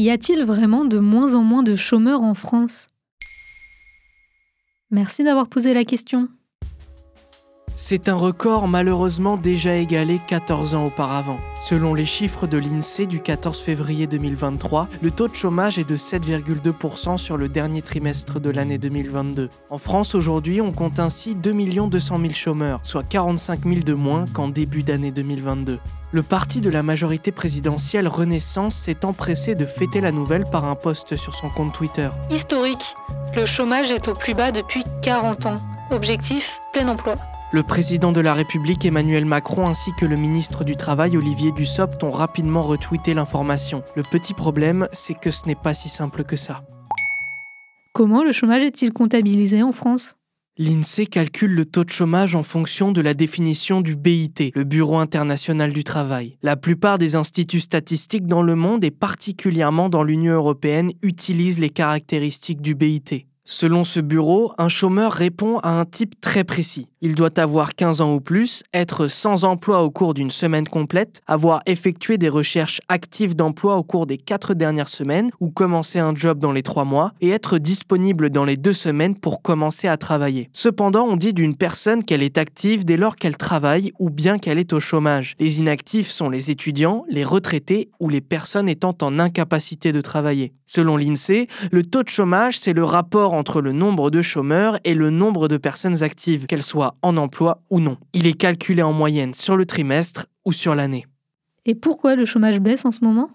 Y a-t-il vraiment de moins en moins de chômeurs en France? Merci d'avoir posé la question. C'est un record malheureusement déjà égalé 14 ans auparavant. Selon les chiffres de l'INSEE du 14 février 2023, le taux de chômage est de 7,2% sur le dernier trimestre de l'année 2022. En France aujourd'hui, on compte ainsi 2 200 000 chômeurs, soit 45 000 de moins qu'en début d'année 2022. Le parti de la majorité présidentielle Renaissance s'est empressé de fêter la nouvelle par un post sur son compte Twitter. Historique, le chômage est au plus bas depuis 40 ans. Objectif, plein emploi. Le président de la République Emmanuel Macron ainsi que le ministre du Travail Olivier Dussopt ont rapidement retweeté l'information. Le petit problème, c'est que ce n'est pas si simple que ça. Comment le chômage est-il comptabilisé en France? L'INSEE calcule le taux de chômage en fonction de la définition du BIT, le Bureau international du travail. La plupart des instituts statistiques dans le monde et particulièrement dans l'Union européenne utilisent les caractéristiques du BIT. Selon ce bureau, un chômeur répond à un type très précis. Il doit avoir 15 ans ou plus, être sans emploi au cours d'une semaine complète, avoir effectué des recherches actives d'emploi au cours des 4 dernières semaines ou commencer un job dans les 3 mois, et être disponible dans les 2 semaines pour commencer à travailler. Cependant, on dit d'une personne qu'elle est active dès lors qu'elle travaille ou bien qu'elle est au chômage. Les inactifs sont les étudiants, les retraités ou les personnes étant en incapacité de travailler. Selon l'INSEE, le taux de chômage, c'est le rapport entre le nombre de chômeurs et le nombre de personnes actives, qu'elles soient en emploi ou non. Il est calculé en moyenne sur le trimestre ou sur l'année. Et pourquoi le chômage baisse en ce moment?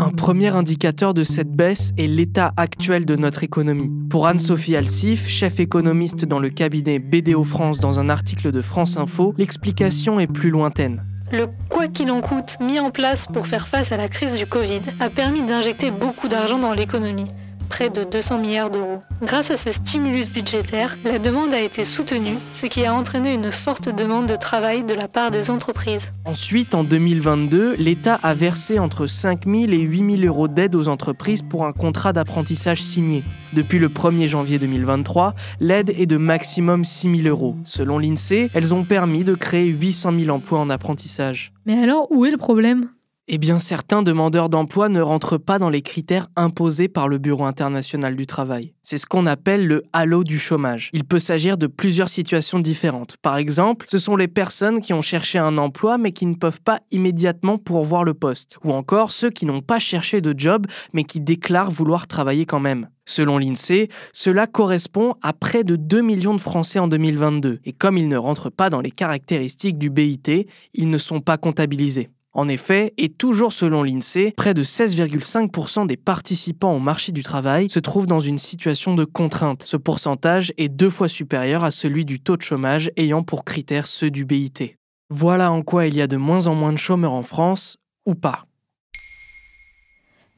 Un premier indicateur de cette baisse est l'état actuel de notre économie. Pour Anne-Sophie Alsif, chef économiste dans le cabinet BDO France dans un article de France Info, l'explication est plus lointaine. Le quoi qu'il en coûte mis en place pour faire face à la crise du Covid a permis d'injecter beaucoup d'argent dans l'économie près de 200 milliards d'euros. Grâce à ce stimulus budgétaire, la demande a été soutenue, ce qui a entraîné une forte demande de travail de la part des entreprises. Ensuite, en 2022, l'État a versé entre 5 000 et 8 000 euros d'aide aux entreprises pour un contrat d'apprentissage signé. Depuis le 1er janvier 2023, l'aide est de maximum 6 000 euros. Selon l'INSEE, elles ont permis de créer 800 000 emplois en apprentissage. Mais alors, où est le problème? Eh bien, certains demandeurs d'emploi ne rentrent pas dans les critères imposés par le Bureau international du travail. C'est ce qu'on appelle le halo du chômage. Il peut s'agir de plusieurs situations différentes. Par exemple, ce sont les personnes qui ont cherché un emploi mais qui ne peuvent pas immédiatement pourvoir le poste. Ou encore ceux qui n'ont pas cherché de job mais qui déclarent vouloir travailler quand même. Selon l'INSEE, cela correspond à près de 2 millions de Français en 2022. Et comme ils ne rentrent pas dans les caractéristiques du BIT, ils ne sont pas comptabilisés. En effet, et toujours selon l'INSEE, près de 16,5% des participants au marché du travail se trouvent dans une situation de contrainte. Ce pourcentage est deux fois supérieur à celui du taux de chômage ayant pour critère ceux du BIT. Voilà en quoi il y a de moins en moins de chômeurs en France, ou pas.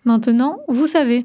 Maintenant, vous savez.